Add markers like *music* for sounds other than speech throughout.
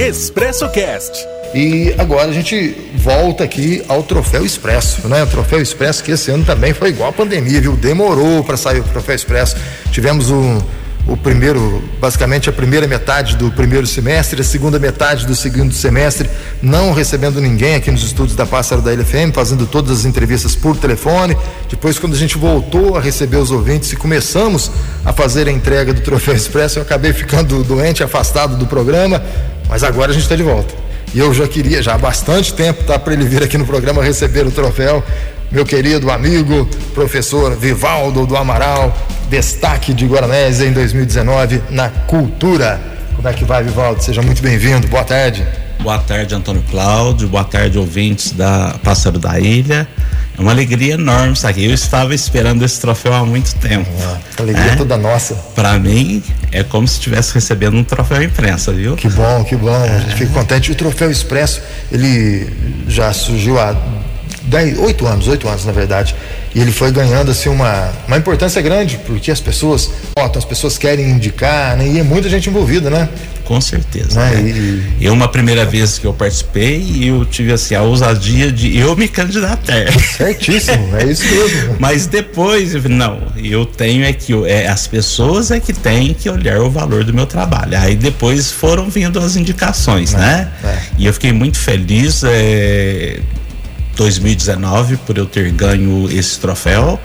Expresso Cast. E agora a gente volta aqui ao Troféu Expresso, né? O Troféu Expresso que esse ano também foi igual a pandemia, viu? Demorou para sair o Troféu Expresso. Tivemos um, o primeiro, basicamente a primeira metade do primeiro semestre, a segunda metade do segundo semestre, não recebendo ninguém aqui nos estúdios da Pássaro da Ilha FM, fazendo todas as entrevistas por telefone. Depois, quando a gente voltou a receber os ouvintes e começamos a fazer a entrega do Troféu Expresso, eu acabei ficando doente, afastado do programa, mas agora a gente está de volta. E eu já queria, já há bastante tempo, tá, para ele vir aqui no programa receber o troféu meu querido amigo, professor Vivaldo do Amaral, destaque de Guaranés em 2019 na cultura. Como é que vai, Vivaldo? Seja muito bem-vindo. Boa tarde. Boa tarde, Antônio Cláudio. Boa tarde, ouvintes da Pássaro da Ilha. É uma alegria enorme estar aqui. Eu estava esperando esse troféu há muito tempo. Ah, alegria é? toda nossa. Para mim, é como se estivesse recebendo um troféu imprensa, viu? Que bom, que bom. É. A gente fica contente. O troféu expresso, ele já surgiu há oito anos, oito anos na verdade. E ele foi ganhando assim uma, uma importância grande, porque as pessoas votam, as pessoas querem indicar, né? E é muita gente envolvida, né? Com certeza. Né? né? E, e uma primeira vez que eu participei, eu tive assim a ousadia de eu me candidatar. Certíssimo, é isso mesmo. *laughs* Mas depois, não, eu tenho é que é, as pessoas é que têm que olhar o valor do meu trabalho. Aí depois foram vindo as indicações, é, né? É. E eu fiquei muito feliz. É, 2019 por eu ter ganho esse troféu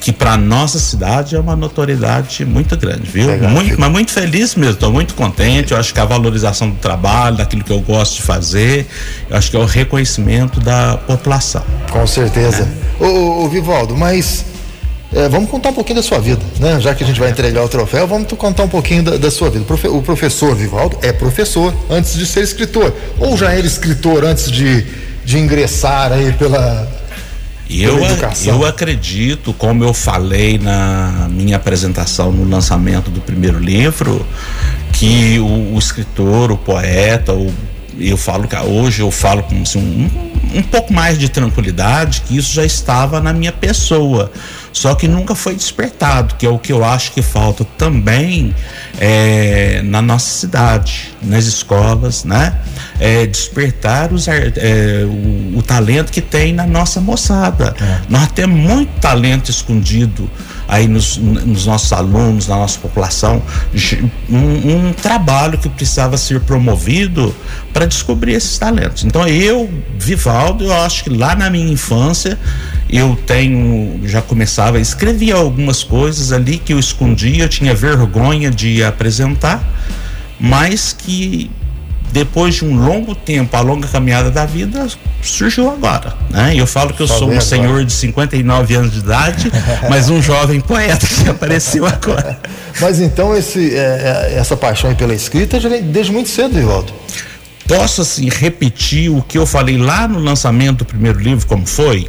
que para nossa cidade é uma notoriedade muito grande, viu? Legal, muito, mas muito feliz mesmo, estou muito contente. Eu acho que a valorização do trabalho, daquilo que eu gosto de fazer, eu acho que é o reconhecimento da população. Com certeza. É. Ô, ô, Vivaldo, mas é, vamos contar um pouquinho da sua vida, né? Já que a gente vai entregar o troféu, vamos contar um pouquinho da, da sua vida. O professor Vivaldo é professor antes de ser escritor, ou já era escritor antes de de ingressar aí pela, eu, eu acredito, como eu falei na minha apresentação no lançamento do primeiro livro, que o, o escritor, o poeta, o, eu falo que hoje eu falo com assim, um, um pouco mais de tranquilidade que isso já estava na minha pessoa só que nunca foi despertado, que é o que eu acho que falta também é, na nossa cidade, nas escolas, né? É, despertar os, é, o, o, talento que tem na nossa moçada. É. Nós temos muito talento escondido aí nos, nos nossos alunos, na nossa população, um, um trabalho que precisava ser promovido para descobrir esses talentos. Então eu, Vivaldo, eu acho que lá na minha infância eu tenho já começava escrevia algumas coisas ali que eu escondia, eu tinha vergonha de apresentar, mas que depois de um longo tempo, a longa caminhada da vida, surgiu agora, né? Eu falo que eu Só sou um agora. senhor de 59 anos de idade, *laughs* mas um jovem poeta que apareceu agora. Mas então esse, é, é essa paixão pela escrita já desde muito cedo, Ivaldo. Posso assim repetir o que eu falei lá no lançamento do primeiro livro, como foi?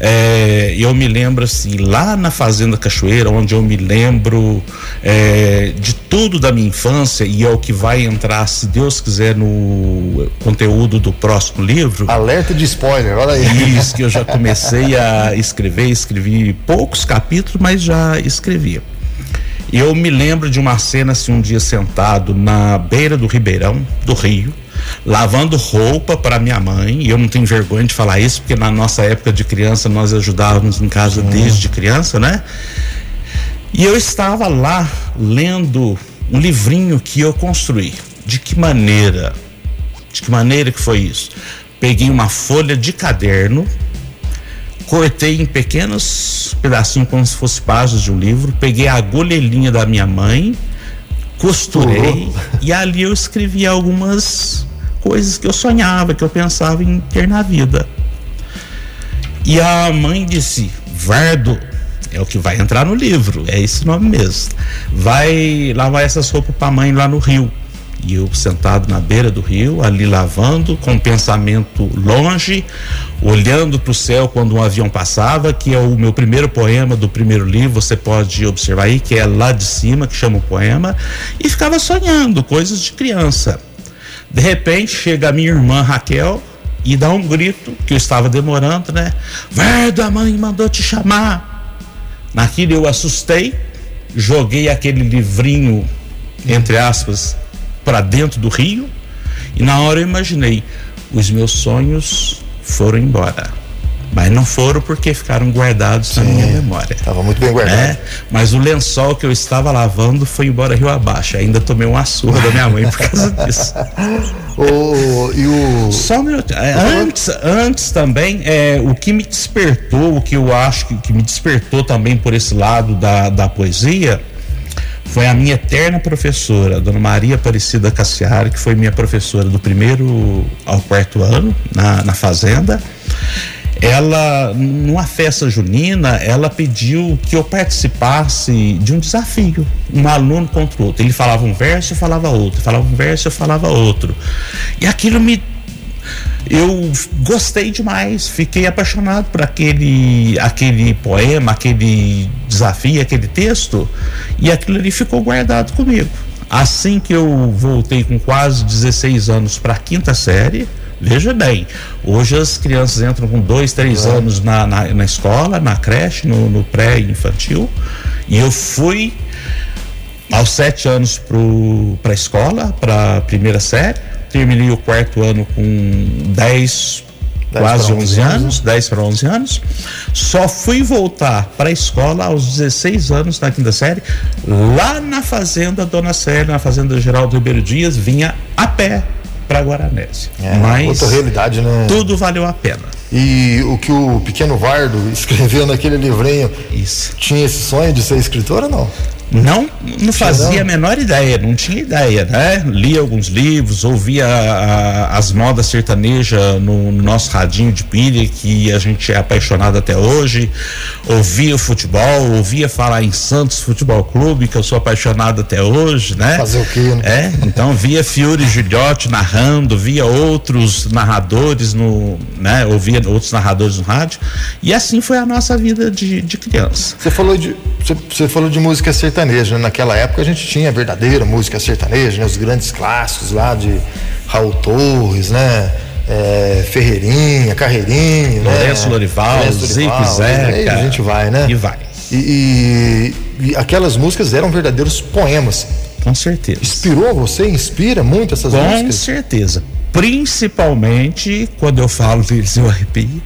É, eu me lembro assim, lá na Fazenda Cachoeira, onde eu me lembro é, de tudo da minha infância e é o que vai entrar, se Deus quiser, no conteúdo do próximo livro. Alerta de spoiler, olha aí. Isso, que eu já comecei a escrever, escrevi poucos capítulos, mas já escrevi. Eu me lembro de uma cena assim, um dia sentado na beira do Ribeirão, do Rio lavando roupa para minha mãe. E eu não tenho vergonha de falar isso, porque na nossa época de criança nós ajudávamos em casa hum. desde criança, né? E eu estava lá lendo um livrinho que eu construí. De que maneira? De que maneira que foi isso? Peguei uma folha de caderno, cortei em pequenos pedacinhos como se fosse páginas de um livro, peguei a agulha e linha da minha mãe, costurei e ali eu escrevi algumas coisas que eu sonhava, que eu pensava em ter na vida. E a mãe disse: Vardo, é o que vai entrar no livro, é esse nome mesmo. Vai lavar essas roupas para a mãe lá no rio. E eu sentado na beira do rio, ali lavando, com o pensamento longe, olhando para o céu quando um avião passava, que é o meu primeiro poema do primeiro livro, você pode observar aí, que é lá de cima, que chama o poema, e ficava sonhando coisas de criança. De repente chega a minha irmã Raquel e dá um grito, que eu estava demorando, né? Verda, a mãe mandou te chamar. Naquilo eu assustei, joguei aquele livrinho, entre aspas, para dentro do rio E na hora eu imaginei, os meus sonhos foram embora. Mas não foram porque ficaram guardados Sim, na minha memória. Estava muito bem guardado. É, mas o lençol que eu estava lavando foi embora rio abaixo. Ainda tomei uma surra da minha mãe por causa *laughs* disso. o, e o... Só um minuto. É, antes, antes também, é, o que me despertou, o que eu acho que, que me despertou também por esse lado da, da poesia, foi a minha eterna professora, Dona Maria Aparecida Cassiari, que foi minha professora do primeiro ao quarto ano na, na Fazenda ela, numa festa junina, ela pediu que eu participasse de um desafio, um aluno contra o outro. Ele falava um verso, eu falava outro, falava um verso, eu falava outro. E aquilo me eu gostei demais, fiquei apaixonado por aquele, aquele poema, aquele desafio, aquele texto, e aquilo ali ficou guardado comigo. Assim que eu voltei com quase 16 anos para a quinta série, Veja bem, hoje as crianças entram com dois, três é. anos na, na, na, escola, na creche, no, no pré-infantil, e eu fui aos sete anos para a escola, para a primeira série, terminei o quarto ano com dez, quase 11 anos, 10 para 11 anos. Só fui voltar para a escola aos 16 anos na quinta série, lá na fazenda Dona Célia, na fazenda Geraldo Ribeiro Dias, vinha a pé para Guaranese. É, Mas outra realidade, né? Tudo valeu a pena. E o que o pequeno Vardo *laughs* escreveu naquele livrinho, Isso. tinha esse sonho de ser escritor ou não? Não, não fazia a menor ideia, não tinha ideia, né? Lia alguns livros, ouvia a, as modas sertanejas no, no, nosso radinho de pilha, que a gente é apaixonado até hoje, ouvia o futebol, ouvia falar em Santos Futebol Clube, que eu sou apaixonado até hoje, né? Fazer o quê, né? É, então via Fiore Gilhote narrando, via outros narradores no, né? Ouvia outros narradores no rádio, e assim foi a nossa vida de, de criança. Você falou de, você, você falou de música sertaneja sertaneja. Né? Naquela época a gente tinha a verdadeira música sertaneja, né? os grandes clássicos lá de Raul Torres, né? É, Ferreirinha, Carreirinho, Lourenço né? Lorival, Zico Zeca. a gente vai, né? E vai. E, e, e, aquelas músicas eram verdadeiros poemas. Com certeza. Inspirou você? Inspira muito essas Com músicas? Com certeza. Principalmente quando eu falo deles, eu arrepio,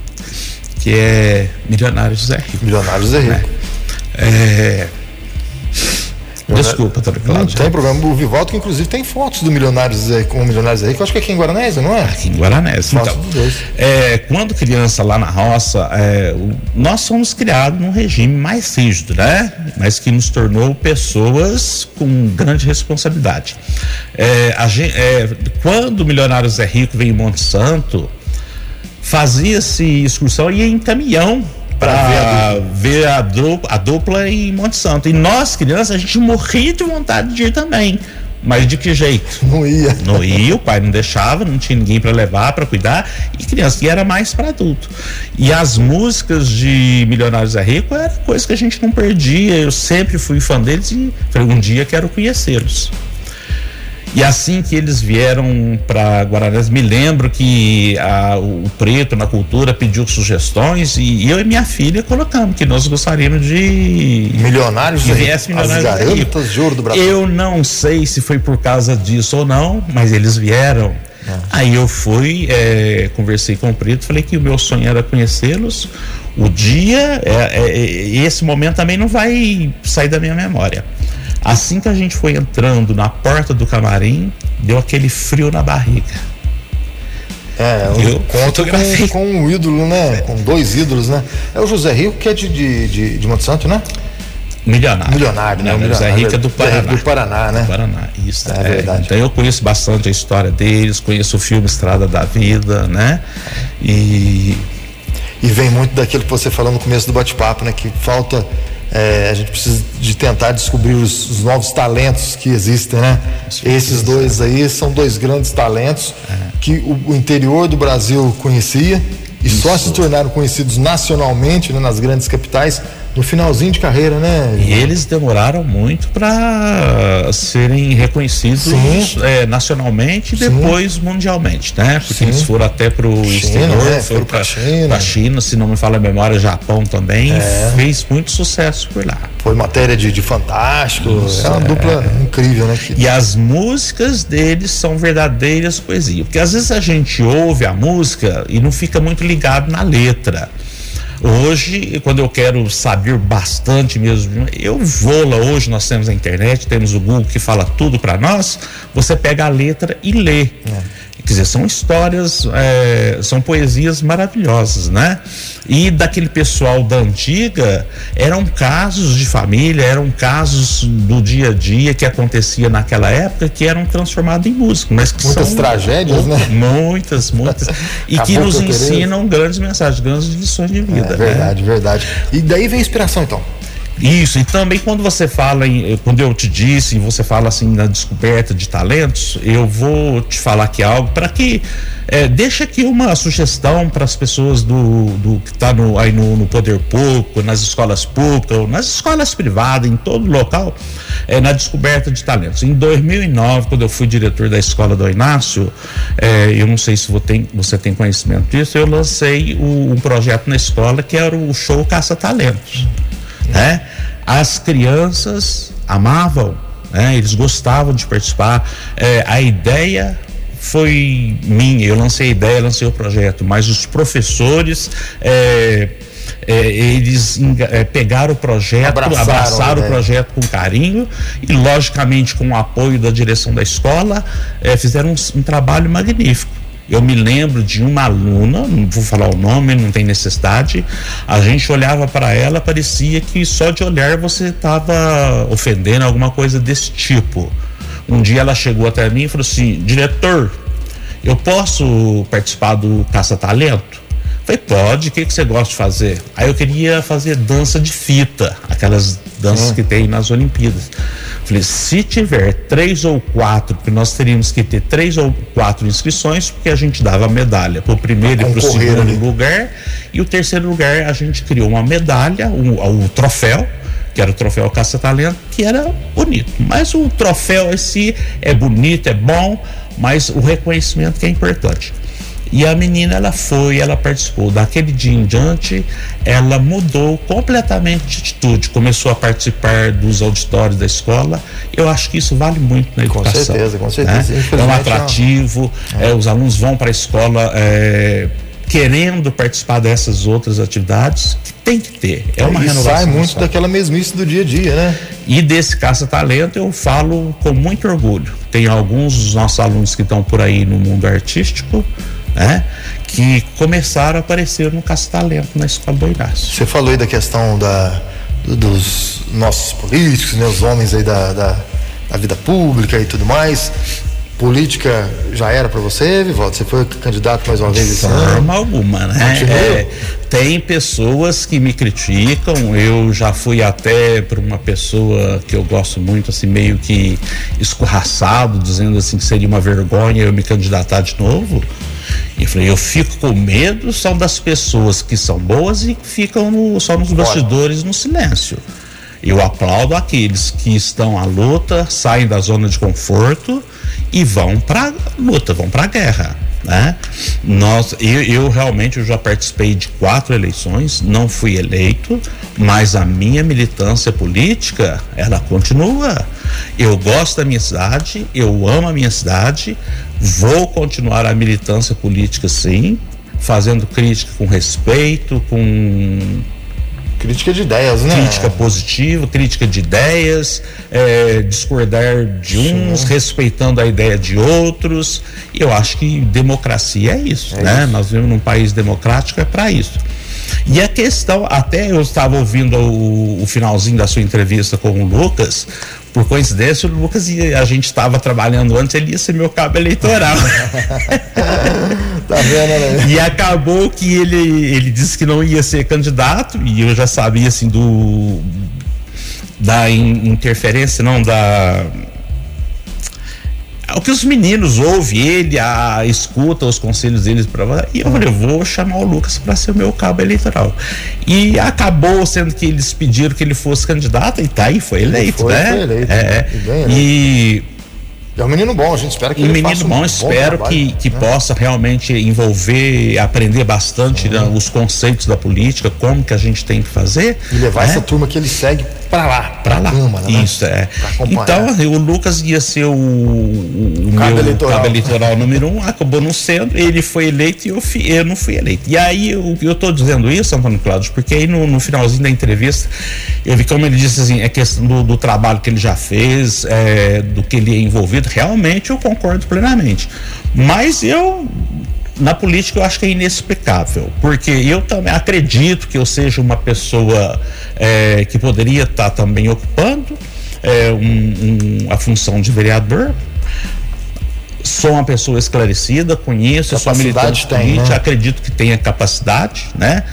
que é Milionário José Rico. Milionário José Rico. É. é Desculpa, tá claro. Não tem problema. O Vivaldo, que inclusive tem fotos do Milionários com o Milionários aí, que eu acho que é aqui em Guaranésia, não é? Aqui em Guaranésia. Então, é, quando criança lá na roça, é, nós somos criados num regime mais rígido, né? Mas que nos tornou pessoas com grande responsabilidade. É, gente, é, quando o Milionários é Rico veio em Monte Santo, fazia-se excursão e ia em caminhão para ver a dupla, a dupla em Monte Santo. E nós, crianças, a gente morria de vontade de ir também. Mas de que jeito? Não ia. Não ia, o pai não deixava, não tinha ninguém para levar, para cuidar, e criança, e era mais para adulto. E as músicas de Milionários é Rico era coisa que a gente não perdia. Eu sempre fui fã deles e falei, um dia quero conhecê-los. E assim que eles vieram para Guaranés, me lembro que a, o Preto na Cultura pediu sugestões e eu e minha filha colocamos que nós gostaríamos de milionários que viesse milionários as garotas de ouro do Brasil. Eu não sei se foi por causa disso ou não, mas eles vieram. É. Aí eu fui, é, conversei com o Preto, falei que o meu sonho era conhecê-los. O dia, é, é, é esse momento também não vai sair da minha memória. Assim que a gente foi entrando na porta do camarim, deu aquele frio na barriga. É, eu conto com, com um ídolo, né? Com dois ídolos, né? É o José Rico, que é de, de, de, de Monte Santo, né? Milionário. Milionário, né? Não, José Rico é do Paraná. Do Paraná, né? Do Paraná, isso. É, é verdade. Então eu conheço bastante a história deles, conheço o filme Estrada da Vida, né? E. E vem muito daquilo que você falou no começo do bate-papo, né? Que falta é, a gente precisa de tentar descobrir os, os novos talentos que existem, né? Esses dois aí são dois grandes talentos é. que o, o, interior do Brasil conhecia e Isso. só se tornaram conhecidos nacionalmente né, nas grandes capitais no finalzinho de carreira, né? E eles demoraram muito para serem reconhecidos é, nacionalmente e depois mundialmente, né? Porque Sim. eles foram até para o exterior, né? foram para China. China, se não me fala a memória, Japão também, é. fez muito sucesso por lá. Foi matéria de, de fantástico, é uma é. dupla incrível, né? E as músicas deles são verdadeiras poesias, porque às vezes a gente ouve a música e não fica muito ligado na letra. Hoje, quando eu quero saber bastante mesmo, eu vou lá hoje, nós temos a internet, temos o Google que fala tudo para nós, você pega a letra e lê. É. Quer dizer, são histórias, é, são poesias maravilhosas, né? E daquele pessoal da antiga, eram casos de família, eram casos do dia a dia que acontecia naquela época que eram transformados em música. Mas que muitas são, tragédias, né? *laughs* Muitas, muitas. e que nos ensinam grandes mensagens, grandes lições de vida. É, verdade, né? verdade. E daí vem a inspiração, então. Isso, e também quando você fala em, quando eu te disse, você fala assim na descoberta de talentos, eu vou te falar aqui algo para que é, deixa aqui uma sugestão para as pessoas do, do que está no, aí no, no, poder público, nas escolas públicas, nas escolas privadas, em todo local, é, na descoberta de talentos. Em 2009, quando eu fui diretor da escola do Inácio, é, eu não sei se você tem, você tem conhecimento disso, eu lancei o, um projeto na escola que era o show Caça Talentos né? As crianças amavam, né? Eles gostavam de participar. É, a ideia foi minha, eu lancei a ideia, lancei o projeto, mas os professores é, é, eles é, pegaram o projeto, abraçaram, abraçaram o projeto com carinho e, logicamente, com o apoio da direção da escola, é, fizeram um, um trabalho magnífico. Eu me lembro de uma aluna, não vou falar o nome, não tem necessidade. A gente olhava para ela, parecia que só de olhar você estava ofendendo alguma coisa desse tipo. Um dia ela chegou até mim e falou assim: diretor, eu posso participar do Caça Talento? Falei, pode, o que, que você gosta de fazer? Aí eu queria fazer dança de fita, aquelas danças hum. que tem nas Olimpíadas. Falei, se tiver três ou quatro, porque nós teríamos que ter três ou quatro inscrições, porque a gente dava medalha para o primeiro e para o segundo ali. lugar. E o terceiro lugar a gente criou uma medalha, o, o troféu, que era o troféu Caça Talento, que era bonito. Mas o troféu esse é bonito, é bom, mas o reconhecimento que é importante. E a menina, ela foi, ela participou. Daquele dia em diante, ela mudou completamente de atitude, começou a participar dos auditórios da escola. Eu acho que isso vale muito na educação. Com certeza, com certeza. Né? É um atrativo, é. É, os alunos vão para a escola. É, querendo participar dessas outras atividades, que tem que ter. É uma e renovação. Sai muito daquela mesmice do dia a dia, né? E desse caça-talento eu falo com muito orgulho. Tem alguns dos nossos alunos que estão por aí no mundo artístico, né? Que começaram a aparecer no Castalento, na Escola do Inácio. Você falou aí da questão da, dos nossos políticos, né? Os homens aí da, da, da vida pública e tudo mais política já era para você, Vivaldo? Você foi candidato mais uma vez esse ano? De forma alguma, né? É, tem pessoas que me criticam, eu já fui até para uma pessoa que eu gosto muito, assim, meio que escorraçado, dizendo assim que seria uma vergonha eu me candidatar de novo. E falei, eu fico com medo são das pessoas que são boas e ficam no, só nos bastidores no silêncio. Eu aplaudo aqueles que estão à luta, saem da zona de conforto e vão para luta, vão para a guerra. Né? Nós, eu, eu realmente eu já participei de quatro eleições, não fui eleito, mas a minha militância política ela continua. Eu gosto da minha cidade, eu amo a minha cidade, vou continuar a militância política sim, fazendo crítica com respeito, com Crítica de ideias, né? Crítica positiva, crítica de ideias, é, discordar de uns, Sim. respeitando a ideia de outros. E eu acho que democracia é isso, é né? Isso. Nós vivemos num país democrático, é para isso. E a questão, até eu estava ouvindo o, o, finalzinho da sua entrevista com o Lucas, por coincidência, o Lucas e a gente estava trabalhando antes, ele ia ser meu cabo eleitoral. *laughs* tá vendo, né? E acabou que ele, ele disse que não ia ser candidato, e eu já sabia assim do da in, interferência, não, da o que os meninos ouvem, ele a, escuta os conselhos deles para e eu falei, vou chamar o Lucas para ser o meu cabo eleitoral. E acabou sendo que eles pediram que ele fosse candidato e tá aí, foi eleito, foi, né? Foi eleito, é, né? e é um menino bom, a gente espera que um ele menino bom, um espero bom trabalho, que, que né? possa realmente envolver, aprender bastante né, os conceitos da política, como que a gente tem que fazer. E levar né? essa turma que ele segue para lá. Para lá. Turma, né? Isso, é. Então, o Lucas ia ser o, o cabo, meu eleitoral. cabo eleitoral número um, acabou não sendo, ele foi eleito e eu, fui, eu não fui eleito. E aí, eu, eu tô dizendo isso, Antônio Cláudio, porque aí no, no finalzinho da entrevista, eu vi como ele disse assim, é questão do, do trabalho que ele já fez, é, do que ele é envolvido, realmente eu concordo plenamente. Mas eu na política eu acho que é inexplicável, porque eu também acredito que eu seja uma pessoa é, que poderia estar tá também ocupando é, um, um, a função de vereador. Sou uma pessoa esclarecida, conheço, sou militante tem, política, né? acredito que tenha capacidade, né?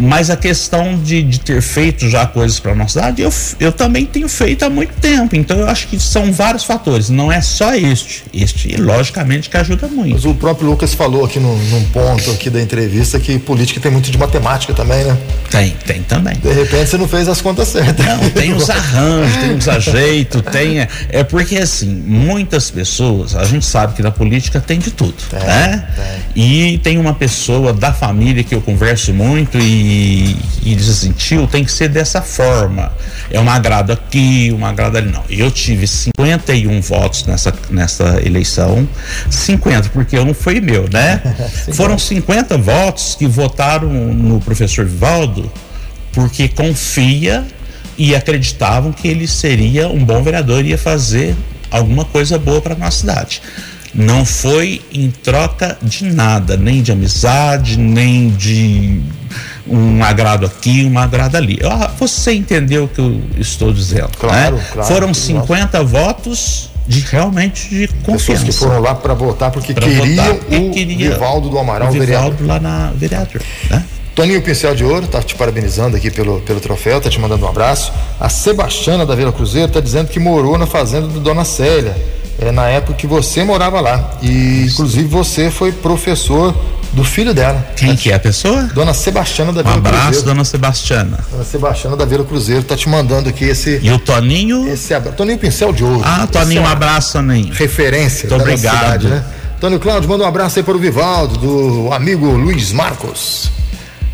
Mas a questão de, de ter feito já coisas para nossa cidade, eu, eu também tenho feito há muito tempo. Então eu acho que são vários fatores, não é só este. Este, logicamente, que ajuda muito. Mas o próprio Lucas falou aqui no, num ponto aqui da entrevista que política tem muito de matemática também, né? Tem, tem também. De repente você não fez as contas certas. Não, tem os *laughs* arranjos, tem os ajeitos, tem. É, é porque assim, muitas pessoas, a gente sabe que na política tem de tudo, tem, né? Tem. E tem uma pessoa da família que eu converso muito e e, diz assim, tio, tem que ser dessa forma. É uma agrado aqui, uma agrado ali. Não. Eu tive 51 votos nessa, nessa eleição. 50, porque um foi meu, né? *laughs* Foram 50 votos que votaram no professor Vivaldo porque confia e acreditavam que ele seria um bom vereador e ia fazer alguma coisa boa para nossa cidade. Não foi em troca de nada, nem de amizade, nem de um agrado aqui, um agrado ali. Ah, você entendeu o que eu estou dizendo? Claro, né? claro Foram 50 nossa. votos de realmente de confiança. Pessoas que foram lá para votar porque pra queriam votar, o queria Vivaldo do Amaral, o Vivaldo vereador. lá na vereador, né? Toninho Pincel de Ouro tá te parabenizando aqui pelo, pelo troféu, tá te mandando um abraço. A Sebastiana da Vila Cruzeiro tá dizendo que morou na fazenda do Dona Célia, é, na época que você morava lá. E inclusive você foi professor do filho dela. Quem né? que é a pessoa? Dona Sebastiana da Vila Cruzeiro. Um abraço, Cruzeiro. dona Sebastiana. Dona Sebastiana da Vila Cruzeiro tá te mandando aqui esse. E o Toninho? Esse Toninho Pincel de Ouro. Ah, Toninho, é um abraço, Toninho. Referência. Muito obrigado. Cidade, né? Cláudio, manda um abraço aí para o Vivaldo, do amigo Luiz Marcos.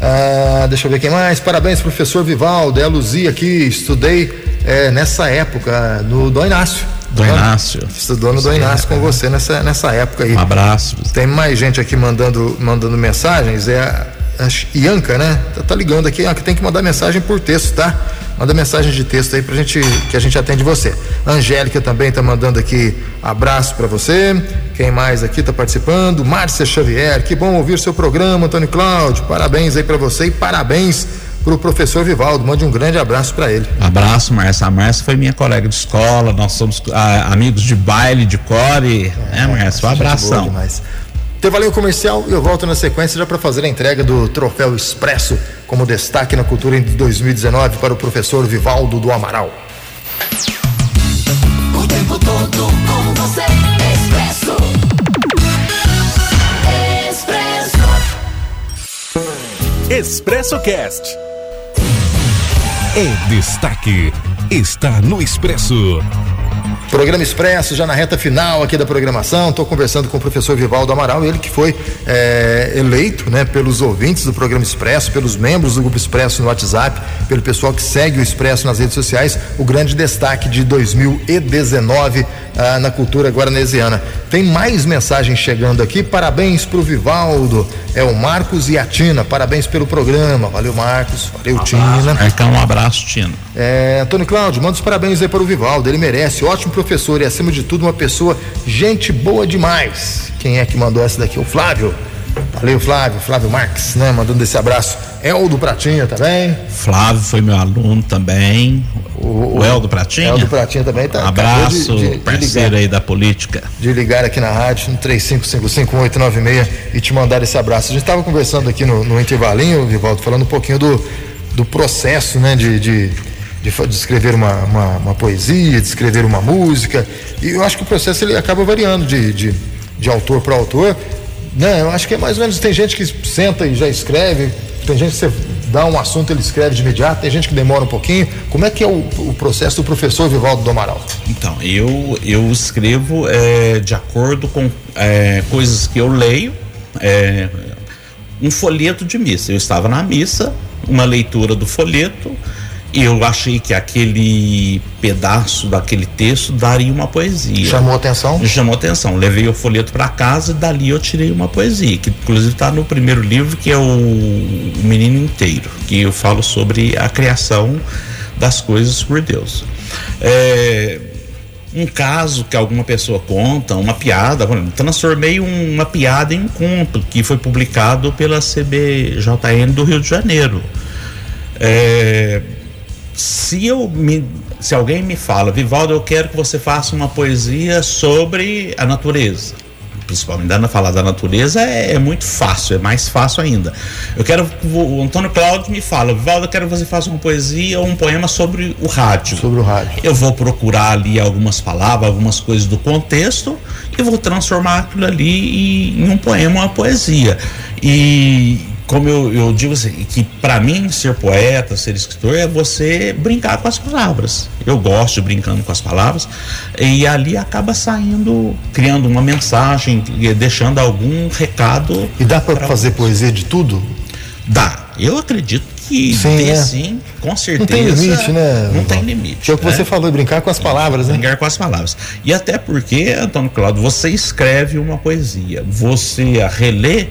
Ah, deixa eu ver quem mais. Parabéns, professor Vivaldo. É a Luzia aqui. Estudei é, nessa época no Dom Inácio. Do? Inácio. Estudou no Dom Inácio com você nessa, nessa época aí. Um abraço. Tem mais gente aqui mandando, mandando mensagens. É a, a Ianca, né? Tá, tá ligando aqui. Ah, que tem que mandar mensagem por texto, tá? Manda mensagem de texto aí pra gente, que a gente atende você. Angélica também tá mandando aqui abraço para você. Quem mais aqui tá participando? Márcia Xavier, que bom ouvir seu programa, Antônio Cláudio. Parabéns aí para você e parabéns para o professor Vivaldo. Mande um grande abraço para ele. Abraço, Márcia. A Márcia foi minha colega de escola, nós somos ah, amigos de baile, de core. É, né, Márcia? Um abração. Intervalinho comercial e eu volto na sequência já para fazer a entrega do Troféu Expresso como destaque na cultura em 2019 para o professor Vivaldo do Amaral. O tempo todo com você, Expresso. Expresso. Expresso Cast. É destaque. Está no Expresso. Programa Expresso, já na reta final aqui da programação. Estou conversando com o professor Vivaldo Amaral, ele que foi é, eleito né, pelos ouvintes do programa Expresso, pelos membros do Grupo Expresso no WhatsApp, pelo pessoal que segue o Expresso nas redes sociais, o grande destaque de 2019 ah, na cultura guaranesiana. Tem mais mensagens chegando aqui. Parabéns para o Vivaldo, é o Marcos e a Tina. Parabéns pelo programa. Valeu, Marcos. Valeu, um Tina. Marcar um abraço, Tina. É, Antônio Cláudio, manda os parabéns aí para o Vivaldo. Ele merece. Ótimo professor e, acima de tudo, uma pessoa gente boa demais. Quem é que mandou essa daqui? O Flávio. Valeu, Flávio, Flávio Marques, né? Mandando esse abraço. Eldo Pratinha também. Flávio foi meu aluno também. O, o Eldo Pratinha? Eldo Pratinha também tá. Abraço, de, de, parceiro de aí da política. De ligar aqui na rádio, no 35551896 e te mandar esse abraço. A gente estava conversando aqui no, no intervalinho, Vivaldo, falando um pouquinho do, do processo, né, de, de de de, de escrever uma, uma, uma, poesia, de escrever uma música. E eu acho que o processo ele acaba variando de, de, de autor para autor. Né? Eu acho que é mais ou menos. Tem gente que senta e já escreve, tem gente que você dá um assunto, ele escreve de imediato, tem gente que demora um pouquinho. Como é que é o, o processo do professor Vivaldo do Amaral? Então, eu, eu escrevo é, de acordo com é, coisas que eu leio. É, um folheto de missa. Eu estava na missa, uma leitura do folheto eu achei que aquele pedaço daquele texto daria uma poesia. Chamou atenção? Chamou atenção. Levei o folheto para casa e dali eu tirei uma poesia, que inclusive está no primeiro livro, que é o, Menino Inteiro, que eu falo sobre a criação das coisas por Deus. É, um caso que alguma pessoa conta, uma piada, transformei uma piada em um conto que foi publicado pela CBJN do Rio de Janeiro. É, se eu me, se alguém me fala, Vivaldo, eu quero que você faça uma poesia sobre a natureza. Principalmente dando a falar da natureza é, é, muito fácil, é mais fácil ainda. Eu quero o Antônio Cláudio me fala, Vivaldo, eu quero que você faça uma poesia ou um poema sobre o rádio. Sobre o rádio. Eu vou procurar ali algumas palavras, algumas coisas do contexto e vou transformar aquilo ali em um poema, uma poesia. E como eu, eu digo assim, que para mim ser poeta, ser escritor é você brincar com as palavras. Eu gosto de brincando com as palavras e ali acaba saindo, criando uma mensagem, deixando algum recado. E dá para fazer poesia de tudo? Dá. Eu acredito que sim, é. sim, com certeza. Não tem limite, né? Não tem limite. É o que né? você falou, brincar com as palavras, né? Brincar com as palavras. E até porque, Antônio Claudio, você escreve uma poesia, você a relê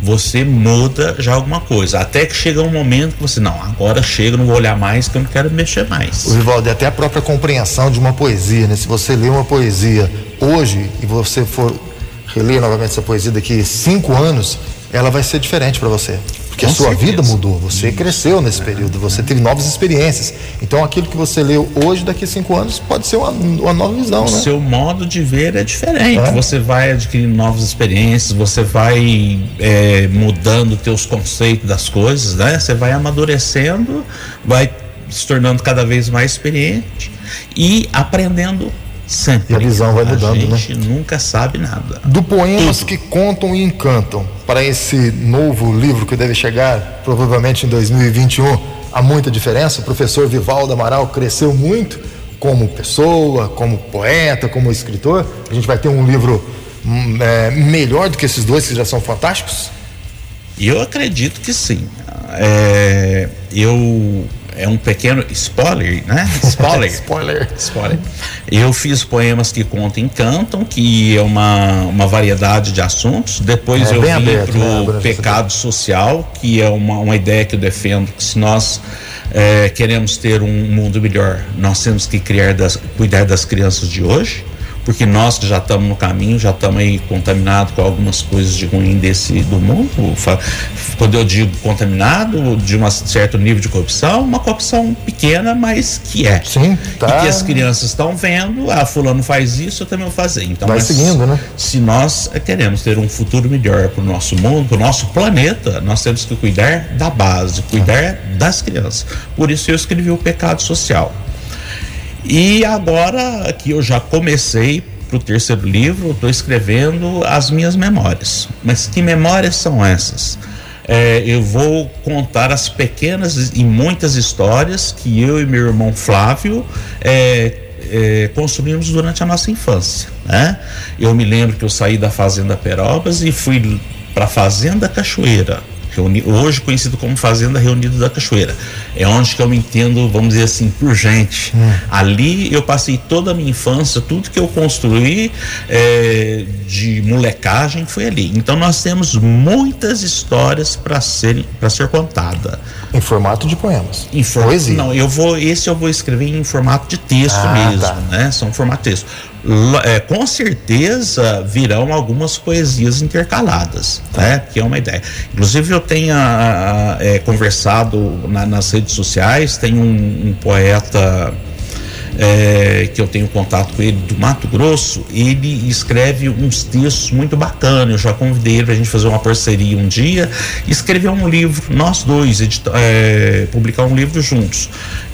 você muda já alguma coisa. Até que chega um momento que você, não, agora chega, não vou olhar mais, que eu não quero mexer mais. O Rivaldo, até a própria compreensão de uma poesia, né? Se você lê uma poesia hoje e você for reler novamente essa poesia daqui cinco anos, ela vai ser diferente para você. Porque Com a sua certeza. vida mudou, você cresceu nesse período, você teve novas experiências. Então aquilo que você leu hoje, daqui a cinco anos, pode ser uma, uma nova visão, o né? seu modo de ver é diferente. É. Você vai adquirindo novas experiências, você vai é, mudando teus conceitos das coisas, né? Você vai amadurecendo, vai se tornando cada vez mais experiente e aprendendo Sempre. E a visão vai mudando, né? A gente né? nunca sabe nada. Do Poemas Tudo. que Contam e Encantam, para esse novo livro que deve chegar provavelmente em 2021, há muita diferença. O professor Vivaldo Amaral cresceu muito como pessoa, como poeta, como escritor. A gente vai ter um livro hum, é, melhor do que esses dois que já são fantásticos? Eu acredito que sim. É, eu é um pequeno spoiler, né? *laughs* Spoiler. spoiler. Spoiler. Eu fiz poemas que contam e cantam, que é uma, uma variedade de assuntos. Depois é, eu vim para o né, pecado social, que é uma, uma ideia que eu defendo, que se nós é, queremos ter um mundo melhor, nós temos que criar das, cuidar das crianças de hoje porque nós que já estamos no caminho, já estamos aí contaminados com algumas coisas de ruim desse do mundo. Quando eu digo contaminado, de um certo nível de corrupção, uma corrupção pequena, mas que é. Sim, tá. E que as crianças estão vendo, ah, fulano faz isso, eu também vou fazer. Então, Vai seguindo, né? Se nós queremos ter um futuro melhor para o nosso mundo, para o nosso planeta, nós temos que cuidar da base, cuidar das crianças. Por isso eu escrevi o pecado social. E agora que eu já comecei para o terceiro livro, estou escrevendo as minhas memórias. Mas que memórias são essas? É, eu vou contar as pequenas e muitas histórias que eu e meu irmão Flávio é, é, durante a nossa infância. Né? Eu me lembro que eu saí da Fazenda Perobas e fui para a Fazenda Cachoeira, hoje conhecido como Fazenda Reunido da Cachoeira. É onde que eu me entendo, vamos dizer assim, por gente. Hum. Ali eu passei toda a minha infância, tudo que eu construí é, de molecagem foi ali. Então nós temos muitas histórias para ser para ser contada. Em formato de poemas. Em. Poesia. Não, eu vou esse eu vou escrever em formato de texto ah, mesmo, tá. né? São formato de texto é, com certeza virão algumas poesias intercaladas, né? Que é uma ideia. Inclusive eu tenho a, a, é, conversado na, nas redes sociais, tem um, um poeta é, que eu tenho contato com ele do Mato Grosso, ele escreve uns textos muito bacanas. Eu já convidei ele para a gente fazer uma parceria um dia escrever um livro, nós dois, é, publicar um livro juntos.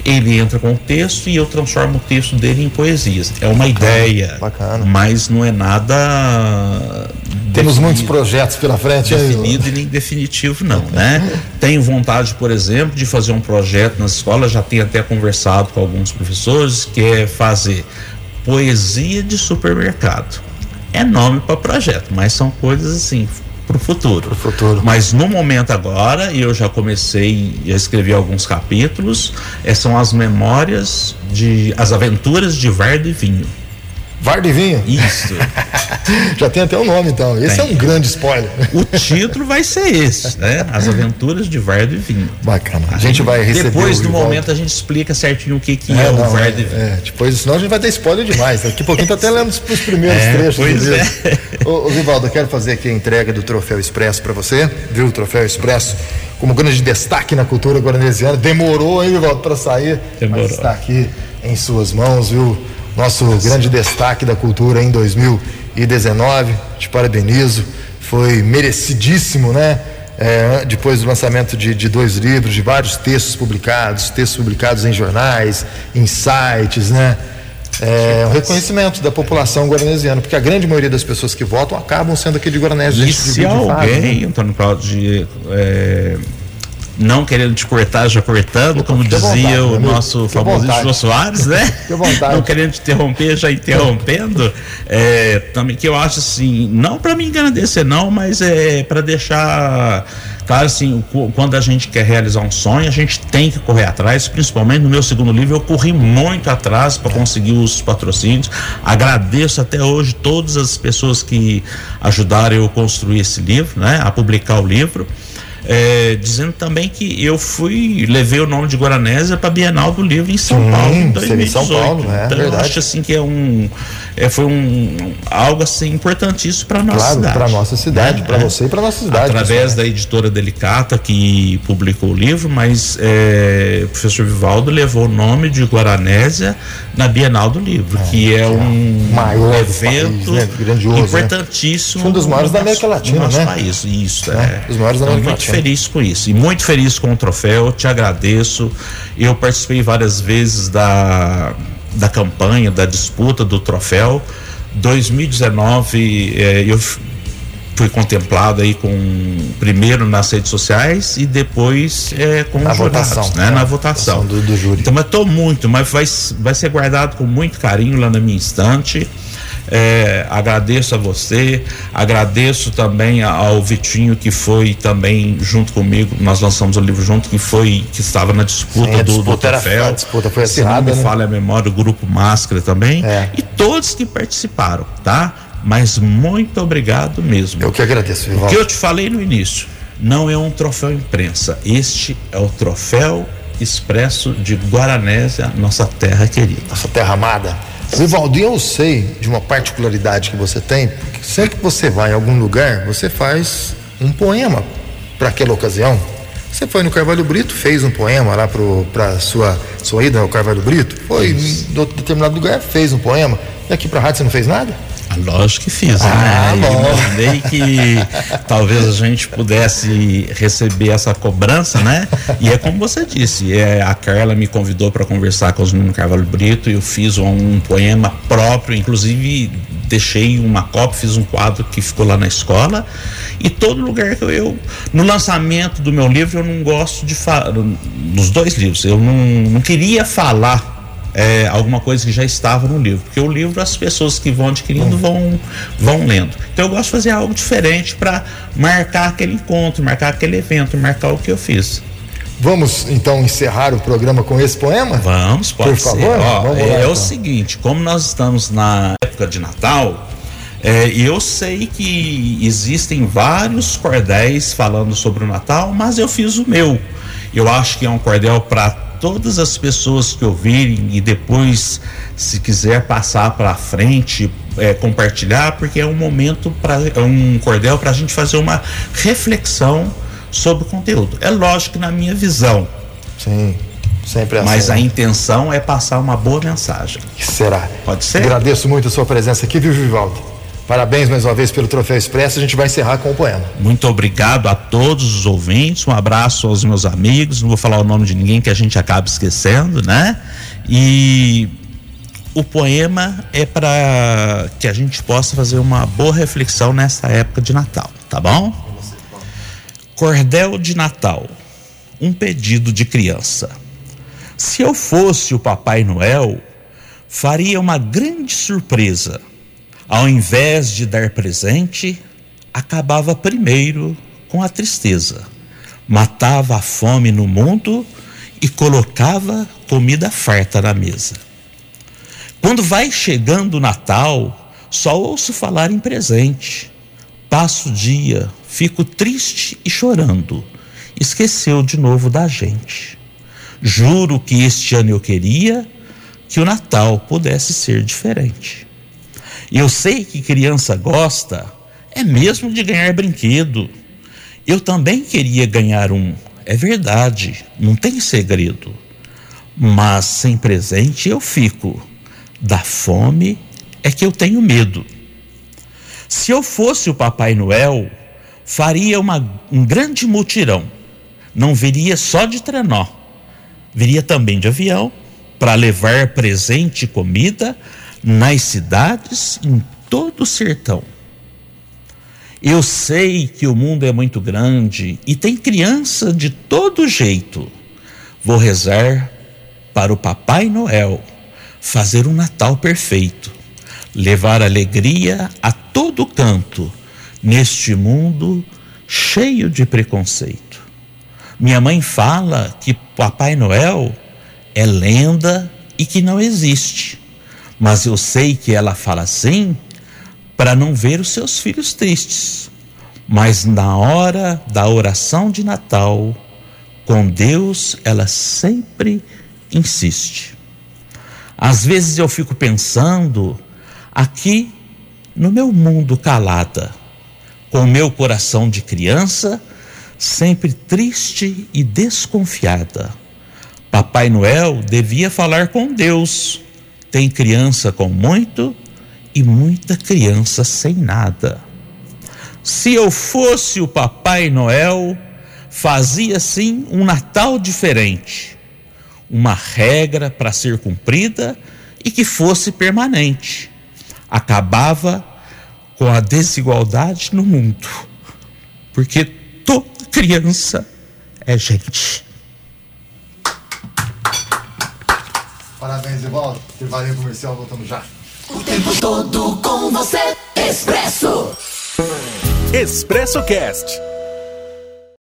Ele entra com o texto e eu transformo o texto dele em poesias. É uma bacana, ideia, bacana. mas não é nada. Temos muitos projetos pela frente. Definido e nem definitivo, não, né? *laughs* Tenho vontade, por exemplo, de fazer um projeto nas escolas, já tenho até conversado com alguns professores que é fazer poesia de supermercado. É nome para projeto, mas são coisas assim para o futuro. Pro futuro. Mas no momento agora, eu já comecei a escrever alguns capítulos, é, são as memórias de as aventuras de Vardo e Vinho. Vardo e Vinho? Isso. *laughs* Já tem até o um nome, então. Esse tem. é um grande spoiler. O título vai ser esse, né? As Aventuras de Vardo e Vinho. Bacana. A gente vai receber. Depois, no momento, a gente explica certinho o que, que é, é não, o Vardo é, e Vinho. É, depois, senão a gente vai ter spoiler demais. Daqui a pouquinho tá até lendo os, os primeiros é, trechos. Pois é. Ô, ô, Vivaldo, eu quero fazer aqui a entrega do Troféu Expresso para você, viu? O Troféu Expresso como grande destaque na cultura guaranesiana. Demorou, hein, Vivaldo, para sair. Demorou. Mas está aqui em suas mãos, viu? Nosso grande destaque da cultura em 2019. Te parabenizo, foi merecidíssimo, né? É, depois do lançamento de, de, dois livros, de vários textos publicados, textos publicados em jornais, em sites, né? É um reconhecimento da população guaranesiana, porque a grande maioria das pessoas que votam acabam sendo aqui de Guaranés. E se alguém? Antônio Cláudio, é, não querendo te cortar, já cortando, como dizia vontade, o nosso famoso Jô Soares, né? não querendo te interromper, já interrompendo. É, também que eu acho assim, não para me engrandecer, não, mas é para deixar claro assim, quando a gente quer realizar um sonho, a gente tem que correr atrás, principalmente no meu segundo livro, eu corri muito atrás para conseguir os patrocínios. Agradeço até hoje todas as pessoas que ajudaram eu a construir esse livro, né, a publicar o livro é, dizendo também que eu fui, levei o nome de Guaranésia para Bienal do Livro em São Sim, Paulo em 2018. São Paulo, é, então verdade. eu acho assim que é um é, foi um algo assim importantíssimo para nossa claro, cidade. para nossa cidade, né? para é. você e para nossa cidade. Através da editora Delicata que publicou o livro, mas é, o professor Vivaldo levou o nome de Guaranésia na Bienal do Livro, é, que é um maior evento país, né? grandioso, importantíssimo. Um dos maiores da América Latina, no nosso né? país. Isso é. é. Os maiores da América Latina feliz com isso e muito feliz com o troféu. Te agradeço. Eu participei várias vezes da, da campanha, da disputa do troféu. 2019 eh, eu fui contemplado aí com primeiro nas redes sociais e depois eh, com na os votação, jurados, né? Na votação. Do, do júri. Então, mas estou muito, mas vai, vai ser guardado com muito carinho lá na minha estante. É, agradeço a você, agradeço também ao Vitinho que foi também junto comigo, nós lançamos o livro junto, que foi que estava na disputa, Sim, do, disputa do troféu. A disputa foi Se não me né? falha a memória, o grupo Máscara também. É. E todos que participaram, tá? Mas muito obrigado mesmo. Eu que agradeço, O que eu te falei no início, não é um troféu imprensa. Este é o troféu expresso de Guaranésia, nossa terra querida. Nossa terra amada. Vivaldo, eu sei de uma particularidade que você tem, porque sempre que você vai em algum lugar, você faz um poema para aquela ocasião. Você foi no Carvalho Brito, fez um poema lá para sua sua ida ao Carvalho Brito, foi em determinado lugar, fez um poema. E aqui para a rádio você não fez nada? Lógico que fiz, ah, né? Imaginei que talvez a gente pudesse receber essa cobrança, né? E é como você disse, é, a Carla me convidou para conversar com os meninos Carvalho Brito e eu fiz um, um, poema próprio, inclusive deixei uma cópia, fiz um quadro que ficou lá na escola e todo lugar que eu, eu no lançamento do meu livro eu não gosto de falar, nos dois livros, eu não, não queria falar é, alguma coisa que já estava no livro, porque o livro as pessoas que vão adquirindo vão, vão lendo. Então eu gosto de fazer algo diferente para marcar aquele encontro, marcar aquele evento, marcar o que eu fiz. Vamos então encerrar o programa com esse poema? Vamos, pode Por ser. favor. Ó, Vamos é, lá, é então. o seguinte, como nós estamos na época de Natal, é, eu sei que existem vários cordéis falando sobre o Natal, mas eu fiz o meu. Eu acho que é um cordel para todas as pessoas que ouvirem e depois, se quiser passar para frente, é, compartilhar, porque é um momento para é um cordel para a gente fazer uma reflexão sobre o conteúdo. É lógico que na minha visão, Sim. Sempre assim. Mas a né? intenção é passar uma boa mensagem. Será? Pode ser? Agradeço muito a sua presença aqui, viu, Vivaldo? Parabéns mais uma vez pelo Troféu Expresso. A gente vai encerrar com o poema. Muito obrigado a todos os ouvintes. Um abraço aos meus amigos. Não vou falar o nome de ninguém que a gente acaba esquecendo, né? E o poema é para que a gente possa fazer uma boa reflexão nessa época de Natal, tá bom? Cordel de Natal. Um pedido de criança. Se eu fosse o Papai Noel, faria uma grande surpresa. Ao invés de dar presente, acabava primeiro com a tristeza. Matava a fome no mundo e colocava comida farta na mesa. Quando vai chegando o Natal, só ouço falar em presente. Passo o dia, fico triste e chorando. Esqueceu de novo da gente. Juro que este ano eu queria que o Natal pudesse ser diferente. Eu sei que criança gosta é mesmo de ganhar brinquedo. Eu também queria ganhar um, é verdade, não tem segredo. Mas sem presente eu fico. Da fome é que eu tenho medo. Se eu fosse o Papai Noel, faria uma, um grande mutirão. Não viria só de trenó, viria também de avião para levar presente e comida nas cidades, em todo o sertão. Eu sei que o mundo é muito grande e tem criança de todo jeito. Vou rezar para o Papai Noel fazer um Natal perfeito, levar alegria a todo canto neste mundo cheio de preconceito. Minha mãe fala que Papai Noel é lenda e que não existe, mas eu sei que ela fala assim para não ver os seus filhos tristes. Mas na hora da oração de Natal, com Deus, ela sempre insiste. Às vezes eu fico pensando aqui no meu mundo calada, com o meu coração de criança sempre triste e desconfiada. Papai Noel devia falar com Deus. Tem criança com muito e muita criança sem nada. Se eu fosse o Papai Noel, fazia sim um Natal diferente, uma regra para ser cumprida e que fosse permanente. Acabava com a desigualdade no mundo, porque toda criança é gente. Parabéns, Ivaldo. Intervalinho comercial, voltamos já. O tempo todo com você, Expresso. Expresso Cast.